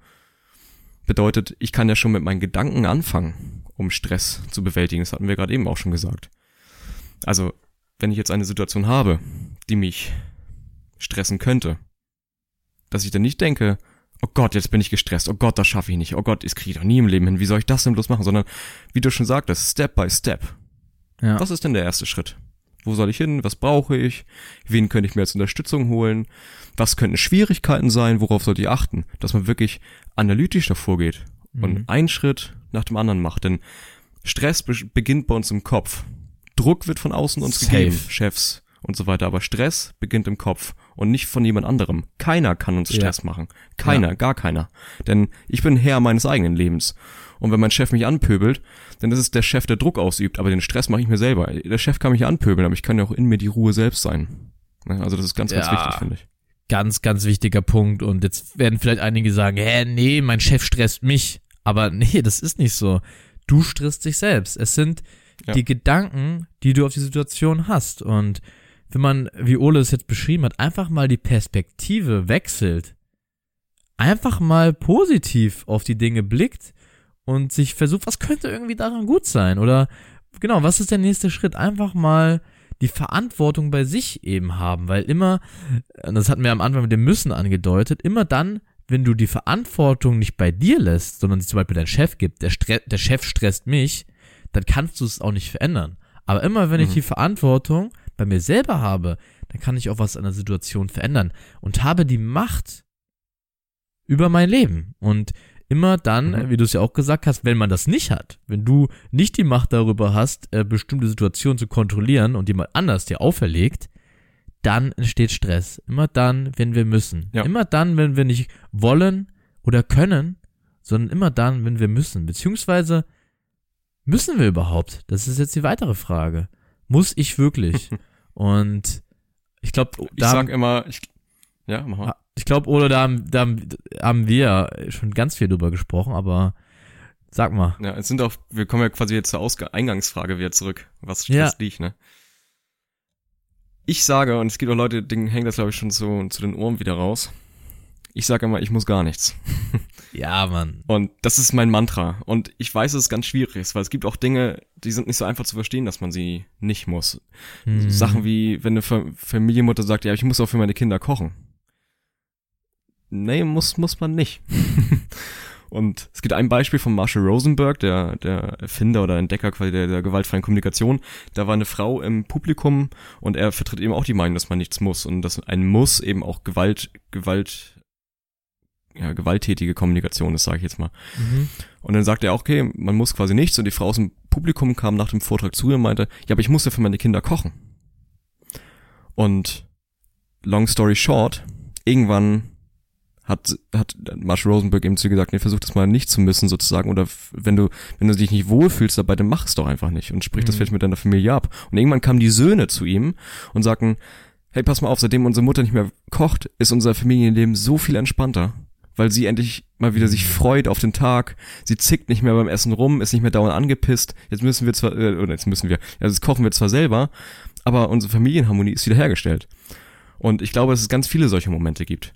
Bedeutet, ich kann ja schon mit meinen Gedanken anfangen, um Stress zu bewältigen. Das hatten wir gerade eben auch schon gesagt. Also, wenn ich jetzt eine Situation habe, die mich stressen könnte. Dass ich dann nicht denke, oh Gott, jetzt bin ich gestresst, oh Gott, das schaffe ich nicht, oh Gott, das kriege ich doch nie im Leben hin, wie soll ich das denn bloß machen? Sondern, wie du schon sagtest, Step by Step. Ja. Was ist denn der erste Schritt? Wo soll ich hin? Was brauche ich? Wen könnte ich mir jetzt Unterstützung holen? Was könnten Schwierigkeiten sein? Worauf sollte ich achten? Dass man wirklich analytisch davor geht und Mhm. einen Schritt nach dem anderen macht. Denn Stress be beginnt bei uns im Kopf. Druck wird von außen uns Safe. gegeben, Chefs und so weiter. Aber Stress beginnt im Kopf und nicht von jemand anderem. Keiner kann uns Ja. Stress machen. Keiner, gar keiner. Denn ich bin Herr meines eigenen Lebens. Und wenn mein Chef mich anpöbelt, dann ist es der Chef, der Druck ausübt. Aber den Stress mache ich mir selber. Der Chef kann mich anpöbeln, aber ich kann ja auch in mir die Ruhe selbst sein. Ne, Also das ist ganz, ganz Ja. wichtig, finde ich. Ganz, ganz wichtiger Punkt. Und jetzt werden vielleicht einige sagen, hä, nee, mein Chef stresst mich. Aber nee, das ist nicht so. Du stresst dich selbst. Es sind Ja. die Gedanken, die du auf die Situation hast. Und wenn man, wie Ole es jetzt beschrieben hat, einfach mal die Perspektive wechselt, einfach mal positiv auf die Dinge blickt und sich versucht, was könnte irgendwie daran gut sein? Oder genau, was ist der nächste Schritt? Einfach mal die Verantwortung bei sich eben haben, weil immer, und das hatten wir am Anfang mit dem Müssen angedeutet, immer dann, wenn du die Verantwortung nicht bei dir lässt, sondern sie zum Beispiel dein Chef gibt, der, Stre der Chef stresst mich, dann kannst du es auch nicht verändern. Aber immer wenn ich Mhm. die Verantwortung bei mir selber habe, dann kann ich auch was an der Situation verändern und habe die Macht über mein Leben. Und immer dann, Mhm. wie du es ja auch gesagt hast, wenn man das nicht hat, wenn du nicht die Macht darüber hast, äh, bestimmte Situationen zu kontrollieren und jemand anders dir auferlegt, dann entsteht Stress. Immer dann, wenn wir müssen. Ja. Immer dann, wenn wir nicht wollen oder können, sondern immer dann, wenn wir müssen. Beziehungsweise müssen wir überhaupt? Das ist jetzt die weitere Frage. Muss ich wirklich? Und ich glaube, Ich sag immer, ich, ja, mach mal. ich glaube, oder da, haben- da haben- wir schon ganz viel drüber gesprochen, aber sag mal. Ja, es sind auch, wir kommen ja quasi jetzt zur Ausg Eingangsfrage wieder zurück, was Ja. liegt, ne? Ich sage, und es gibt auch Leute, denen hängt das glaube ich schon so zu den Ohren wieder raus. Ich sage immer, ich muss gar nichts. Ja, Mann. Und das ist mein Mantra. Und ich weiß, dass es ganz schwierig ist, weil es gibt auch Dinge, die sind nicht so einfach zu verstehen, dass man sie nicht muss. Hm. Sachen wie, wenn eine Fa- Familienmutter sagt, ja, ich muss auch für meine Kinder kochen. Nee, muss, muss man nicht. Und es gibt ein Beispiel von Marshall Rosenberg, der, der Erfinder oder Entdecker quasi der, der gewaltfreien Kommunikation. Da war eine Frau im Publikum und er vertritt eben auch die Meinung, dass man nichts muss und dass ein Muss eben auch Gewalt, Gewalt, ja, gewalttätige Kommunikation ist, sage ich jetzt mal. Mhm. Und dann sagte er auch, okay, man muss quasi nichts. Und die Frau aus dem Publikum kam nach dem Vortrag zu ihr und meinte, ja, aber ich muss ja für meine Kinder kochen. Und long story short, irgendwann hat, hat Marshall Rosenberg eben zu ihr gesagt, nee, versuch das mal nicht zu müssen sozusagen. Oder wenn du, wenn du dich nicht wohlfühlst dabei, dann mach es doch einfach nicht und sprich das Mhm. vielleicht mit deiner Familie ab. Und irgendwann kamen die Söhne zu ihm und sagten, hey, pass mal auf, seitdem unsere Mutter nicht mehr kocht, ist unser Familienleben so viel entspannter. Weil sie endlich mal wieder sich freut auf den Tag. Sie zickt nicht mehr beim Essen rum, ist nicht mehr dauernd angepisst. Jetzt müssen wir zwar, äh, oder jetzt müssen wir, also jetzt kochen wir zwar selber, aber unsere Familienharmonie ist wiederhergestellt. Und ich glaube, dass es ganz viele solche Momente gibt.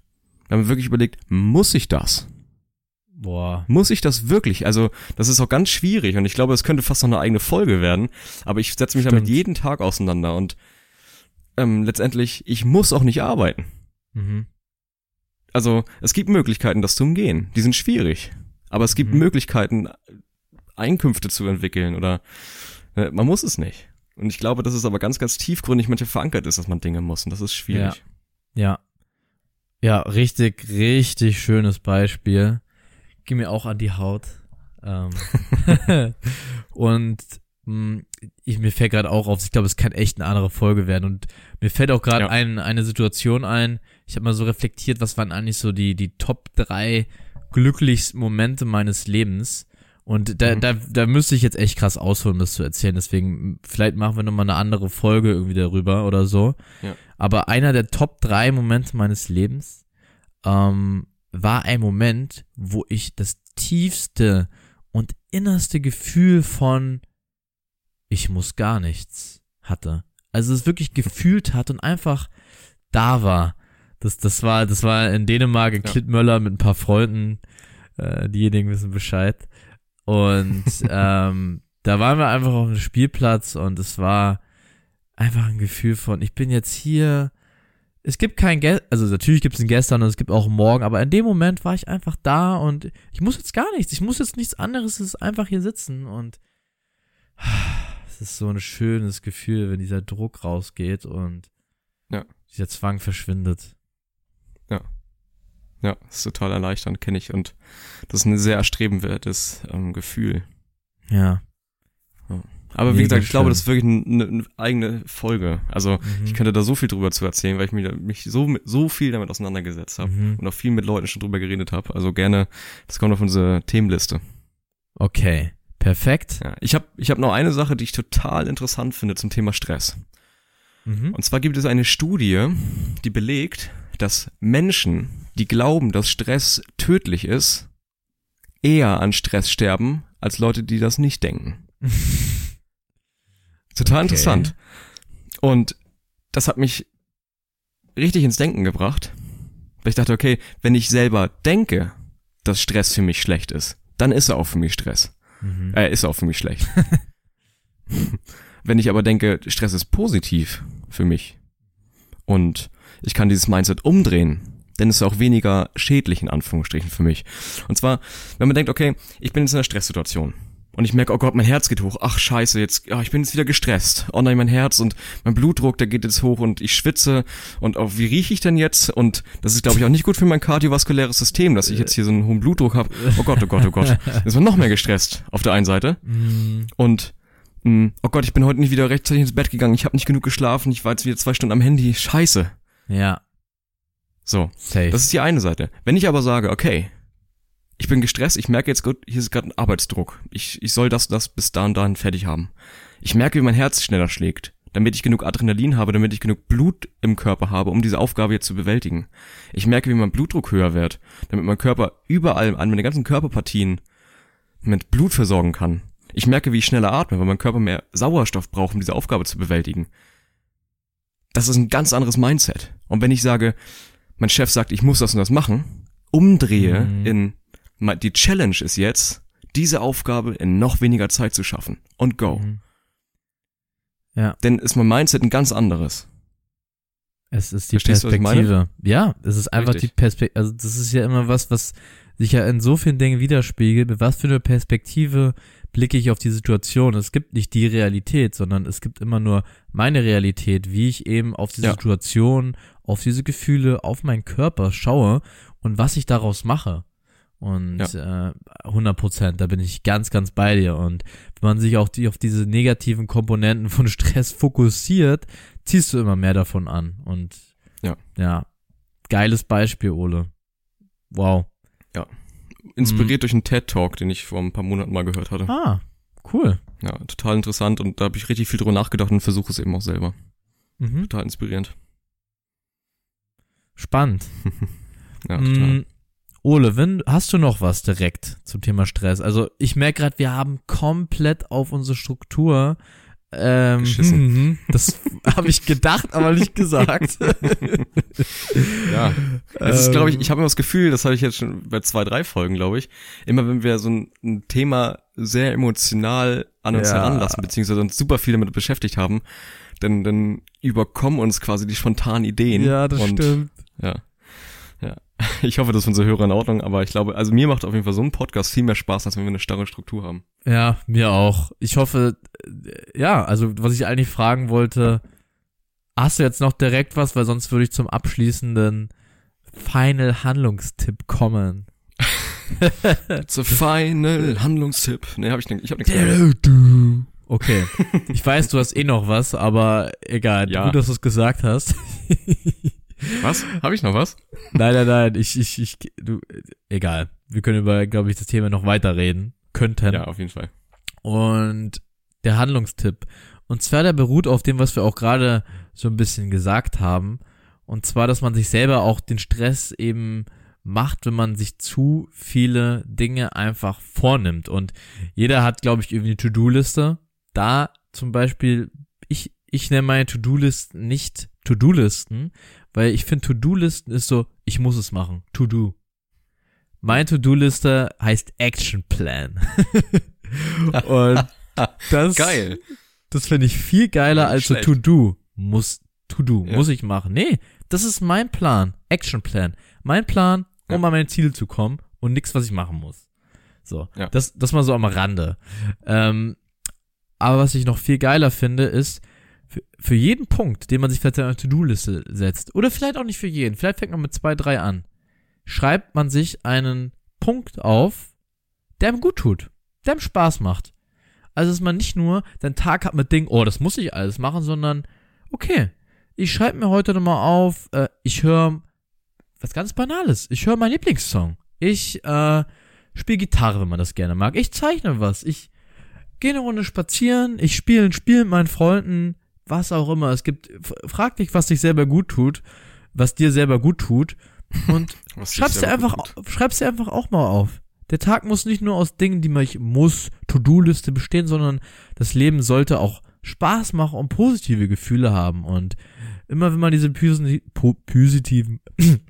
Wenn man wirklich überlegt, muss ich das? Boah. Muss ich das wirklich? Also, das ist auch ganz schwierig und ich glaube, es könnte fast noch eine eigene Folge werden. Aber ich setze mich damit Stimmt. jeden Tag auseinander und ähm, letztendlich, ich muss auch nicht arbeiten. Mhm. Also, es gibt Möglichkeiten, das zu umgehen. Die sind schwierig. Aber es gibt Mhm. Möglichkeiten, Einkünfte zu entwickeln oder äh, man muss es nicht. Und ich glaube, dass es aber ganz, ganz tiefgründig manchmal verankert ist, dass man Dinge muss. Und das ist schwierig. Ja. Ja, richtig, richtig schönes Beispiel. Geh mir auch an die Haut. Ähm. und mh, ich, mir fällt gerade auch auf, ich glaube, es kann echt eine andere Folge werden. Und mir fällt auch gerade Ja. ein, eine Situation ein. Ich habe mal so reflektiert, was waren eigentlich so die, die Top drei glücklichsten Momente meines Lebens. Und da, Mhm. da, da müsste ich jetzt echt krass ausholen, das zu erzählen. Deswegen, vielleicht machen wir nochmal eine andere Folge irgendwie darüber oder so. Ja. Aber einer der Top drei Momente meines Lebens ähm, war ein Moment, wo ich das tiefste und innerste Gefühl von ich muss gar nichts hatte. Also es wirklich gefühlt hat und einfach da war. Das, das war, das war in Dänemark in Ja. Klittmöller mit ein paar Freunden. Äh, diejenigen wissen Bescheid. Und ähm, da waren wir einfach auf dem Spielplatz und es war einfach ein Gefühl von, ich bin jetzt hier. Es gibt kein Gestern, also natürlich gibt es ein Gestern und es gibt auch Morgen, aber in dem Moment war ich einfach da und ich muss jetzt gar nichts. Ich muss jetzt nichts anderes, es ist einfach hier sitzen und es ist so ein schönes Gefühl, wenn dieser Druck rausgeht und Ja. dieser Zwang verschwindet. Ja, ist total erleichternd, kenne ich. Und das ist ein sehr erstrebenwertes ähm, Gefühl. Ja. Aber wie Mega gesagt, ich glaube, das ist wirklich eine, eine eigene Folge. Also Mhm. ich könnte da so viel drüber zu erzählen, weil ich mich, mich so, so viel damit auseinandergesetzt habe Mhm. und auch viel mit Leuten schon drüber geredet habe. Also gerne, das kommt auf unsere Themenliste. Okay. Perfekt. Ja, ich habe ich hab noch eine Sache, die ich total interessant finde zum Thema Stress. Mhm. Und zwar gibt es eine Studie, die belegt, dass Menschen, die glauben, dass Stress tödlich ist, eher an Stress sterben, als Leute, die das nicht denken. Total Okay. interessant. Und das hat mich richtig ins Denken gebracht, weil ich dachte, okay, wenn ich selber denke, dass Stress für mich schlecht ist, dann ist er auch für mich Stress. Mhm. Äh, ist auch für mich schlecht. Wenn ich aber denke, Stress ist positiv für mich und ich kann dieses Mindset umdrehen, dann ist er auch weniger schädlich in Anführungsstrichen für mich. Und zwar, wenn man denkt, okay, ich bin jetzt in einer Stresssituation und ich merke, oh Gott, mein Herz geht hoch. Ach scheiße, jetzt, ja, ich bin jetzt wieder gestresst. Oh nein, mein Herz und mein Blutdruck, der geht jetzt hoch und ich schwitze und auch wie rieche ich denn jetzt? Und das ist, glaube ich, auch nicht gut für mein kardiovaskuläres System, dass ich jetzt hier so einen hohen Blutdruck habe. Oh Gott, oh Gott, oh Gott. Jetzt ist man noch mehr gestresst auf der einen Seite. Mhm. Und mh, oh Gott, ich bin heute nicht wieder rechtzeitig ins Bett gegangen. Ich habe nicht genug geschlafen. Ich war jetzt wieder zwei Stunden am Handy. Scheiße. Ja. So, Safe. das ist die eine Seite. Wenn ich aber sage, okay, ich bin gestresst, ich merke jetzt gut, hier ist gerade ein Arbeitsdruck. Ich, ich soll das, das bis da und dahin fertig haben. Ich merke, wie mein Herz schneller schlägt, damit ich genug Adrenalin habe, damit ich genug Blut im Körper habe, um diese Aufgabe jetzt zu bewältigen. Ich merke, wie mein Blutdruck höher wird, damit mein Körper überall an meine ganzen Körperpartien mit Blut versorgen kann. Ich merke, wie ich schneller atme, weil mein Körper mehr Sauerstoff braucht, um diese Aufgabe zu bewältigen. Das ist ein ganz anderes Mindset. Und wenn ich sage, mein Chef sagt, ich muss das und das machen, umdrehe Mhm. in, die Challenge ist jetzt, diese Aufgabe in noch weniger Zeit zu schaffen. Und go. Mhm. Ja. Denn ist mein Mindset ein ganz anderes. Es ist die Verstehst? Perspektive. Ja, es ist einfach Richtig. die Perspektive. Also das ist ja immer was, was sich ja in so vielen Dingen widerspiegelt. Mit was für eine Perspektive blicke ich auf die Situation? Es gibt nicht die Realität, sondern es gibt immer nur meine Realität, wie ich eben auf diese Ja. Situation, auf diese Gefühle, auf meinen Körper schaue und was ich daraus mache. Und äh, 100 Prozent, da bin ich ganz, ganz bei dir. Und wenn man sich auch die, auf diese negativen Komponenten von Stress fokussiert, ziehst du immer mehr davon an. Und Ja. ja, geiles Beispiel, Ole. Wow. Inspiriert durch einen TED-Talk, den ich vor ein paar Monaten mal gehört hatte. Ah, cool. Ja, total interessant und da habe ich richtig viel drüber nachgedacht und versuche es eben auch selber. Mhm. Total inspirierend. Spannend. Ja, total. Mm, Ole, wenn, hast du noch was direkt zum Thema Stress? Also ich merke gerade, wir haben komplett auf unsere Struktur Ähm, Geschissen. das habe ich gedacht, aber nicht gesagt. Ja. Es ist, glaube ich, Ähm. ich habe immer das Gefühl, das hatte ich jetzt schon bei zwei, drei Folgen, glaube ich, immer wenn wir so ein, ein Thema sehr emotional an uns Ja. heranlassen, beziehungsweise uns super viel damit beschäftigt haben, dann, dann überkommen uns quasi die spontanen Ideen. ja, das und, stimmt. Ja. Ich hoffe, das ist unsere Hörer in Ordnung, aber ich glaube, also mir macht auf jeden Fall so ein Podcast viel mehr Spaß, als wenn wir eine starre Struktur haben. Ja, mir auch. Ich hoffe, äh, ja, also was ich eigentlich fragen wollte, hast du jetzt noch direkt was, weil sonst würde ich zum abschließenden Final Handlungstipp kommen. A final Handlungstipp. Nee, hab ich, nicht- ich hab nichts mehr. Okay. Ich weiß, du hast eh noch was, aber egal. Ja. Gut, dass du es gesagt hast. Was? Hab ich noch was? nein, nein, nein. Ich, ich, ich, du, egal. Wir können über, glaube ich, das Thema noch weiterreden. Könnten. Ja, auf jeden Fall. Und der Handlungstipp. Und zwar der beruht auf dem, was wir auch gerade so ein bisschen gesagt haben. Und zwar, dass man sich selber auch den Stress eben macht, wenn man sich zu viele Dinge einfach vornimmt. Und jeder hat, glaube ich, irgendwie eine To-Do-Liste. Da zum Beispiel, ich, ich nenne meine To-Do-Listen nicht To-Do-Listen, weil ich finde, To-Do-Listen ist so, ich muss es machen. To-Do. Meine To-Do-Liste heißt Action Plan. Und das, Geil. das finde ich viel geiler Nicht als so. To-Do. Muss, To-Do, Ja. muss ich machen. Nee, das ist mein Plan. Action Plan. Mein Plan, um Ja. an meine Ziele zu kommen und nichts, was ich machen muss. So, Ja. das, das mal so am Rande. Ähm, aber was ich noch viel geiler finde, ist, für, für jeden Punkt, den man sich vielleicht in eine To-Do-Liste setzt, oder vielleicht auch nicht für jeden, vielleicht fängt man mit zwei, drei an, schreibt man sich einen Punkt auf, der ihm gut tut, der ihm Spaß macht. Also, dass man nicht nur den Tag hat mit Dingen, oh, das muss ich alles machen, sondern, okay, ich schreibe mir heute nochmal auf, äh, ich höre was ganz Banales. Ich höre meinen Lieblingssong. Ich äh, spiele Gitarre, wenn man das gerne mag. Ich zeichne was. Ich gehe eine Runde spazieren. Ich spiele ein Spiel mit meinen Freunden. Was auch immer. Es gibt, frag dich, was dich selber gut tut, was dir selber gut tut. Und schreib's dir einfach, schreib's dir einfach auch mal auf. Der Tag muss nicht nur aus Dingen, die man ich muss, To-Do-Liste bestehen, sondern das Leben sollte auch Spaß machen und positive Gefühle haben. Und immer wenn man diese posi- po positiven,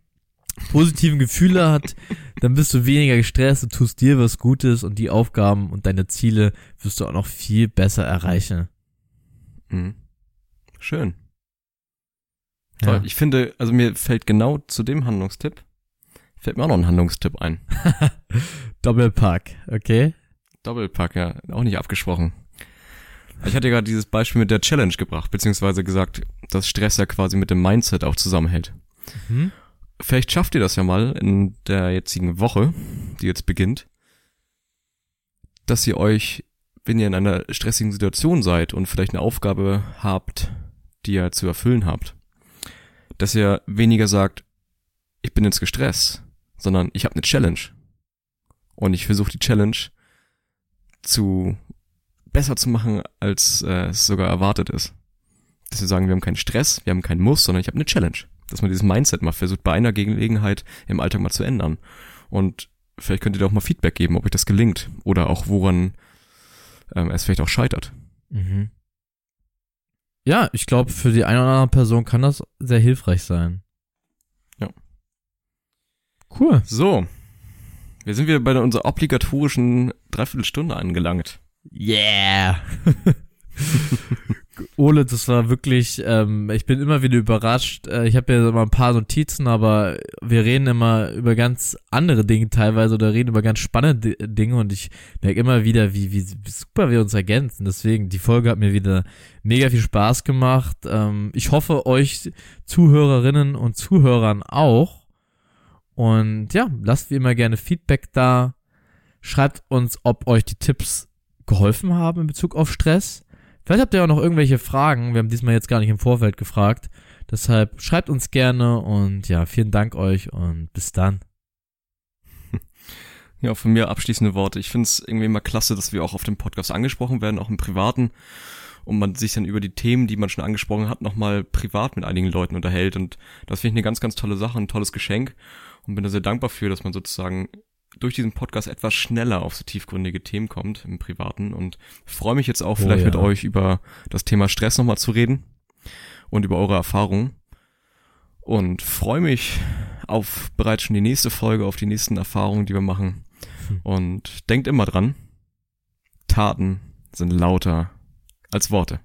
positiven Gefühle hat, dann bist du weniger gestresst, du tust dir was Gutes und die Aufgaben und deine Ziele wirst du auch noch viel besser erreichen. Mhm. Schön. Toll. Ich finde, also mir fällt genau zu dem Handlungstipp, fällt mir auch noch ein Handlungstipp ein. Doppelpack, okay? Doppelpack, ja, auch nicht abgesprochen. Ich hatte ja gerade dieses Beispiel mit der Challenge gebracht, beziehungsweise gesagt, dass Stress ja quasi mit dem Mindset auch zusammenhält. Mhm. Vielleicht schafft ihr das ja mal in der jetzigen Woche, die jetzt beginnt, dass ihr euch, wenn ihr in einer stressigen Situation seid und vielleicht eine Aufgabe habt, die ihr zu erfüllen habt, dass ihr weniger sagt, ich bin jetzt gestresst, sondern ich habe eine Challenge. Und ich versuche die Challenge zu besser zu machen, als äh, es sogar erwartet ist. Dass wir sagen, wir haben keinen Stress, wir haben keinen Muss, sondern ich habe eine Challenge. Dass man dieses Mindset mal versucht, bei einer Gelegenheit im Alltag mal zu ändern. Und vielleicht könnt ihr da auch mal Feedback geben, ob euch das gelingt oder auch woran ähm, es vielleicht auch scheitert. Mhm. Ja, ich glaube, für die eine oder andere Person kann das sehr hilfreich sein. Ja. Cool. So, wir sind wieder bei unserer obligatorischen Dreiviertelstunde angelangt. Yeah. Ole, das war wirklich, ähm, ich bin immer wieder überrascht. Äh, ich habe ja immer ein paar Notizen, aber wir reden immer über ganz andere Dinge teilweise oder reden über ganz spannende Dinge und ich merke immer wieder, wie, wie super wir uns ergänzen. Deswegen, die Folge hat mir wieder mega viel Spaß gemacht. Ähm, ich hoffe, euch Zuhörerinnen und Zuhörern auch. Und ja, lasst wie immer gerne Feedback da. Schreibt uns, ob euch die Tipps geholfen haben in Bezug auf Stress. Vielleicht habt ihr auch noch irgendwelche Fragen. Wir haben diesmal jetzt gar nicht im Vorfeld gefragt. Deshalb schreibt uns gerne und ja, vielen Dank euch und bis dann. Ja, von mir abschließende Worte. Ich finde es irgendwie immer klasse, dass wir auch auf dem Podcast angesprochen werden, auch im Privaten. Und man sich dann über die Themen, die man schon angesprochen hat, nochmal privat mit einigen Leuten unterhält. Und das finde ich eine ganz, ganz tolle Sache, ein tolles Geschenk. Und bin da sehr dankbar für, dass man sozusagen durch diesen Podcast etwas schneller auf so tiefgründige Themen kommt im Privaten und freue mich jetzt auch Oh vielleicht ja. mit euch über das Thema Stress nochmal zu reden und über eure Erfahrungen und freue mich auf bereits schon die nächste Folge, auf die nächsten Erfahrungen, die wir machen Hm. und denkt immer dran, Taten sind lauter als Worte.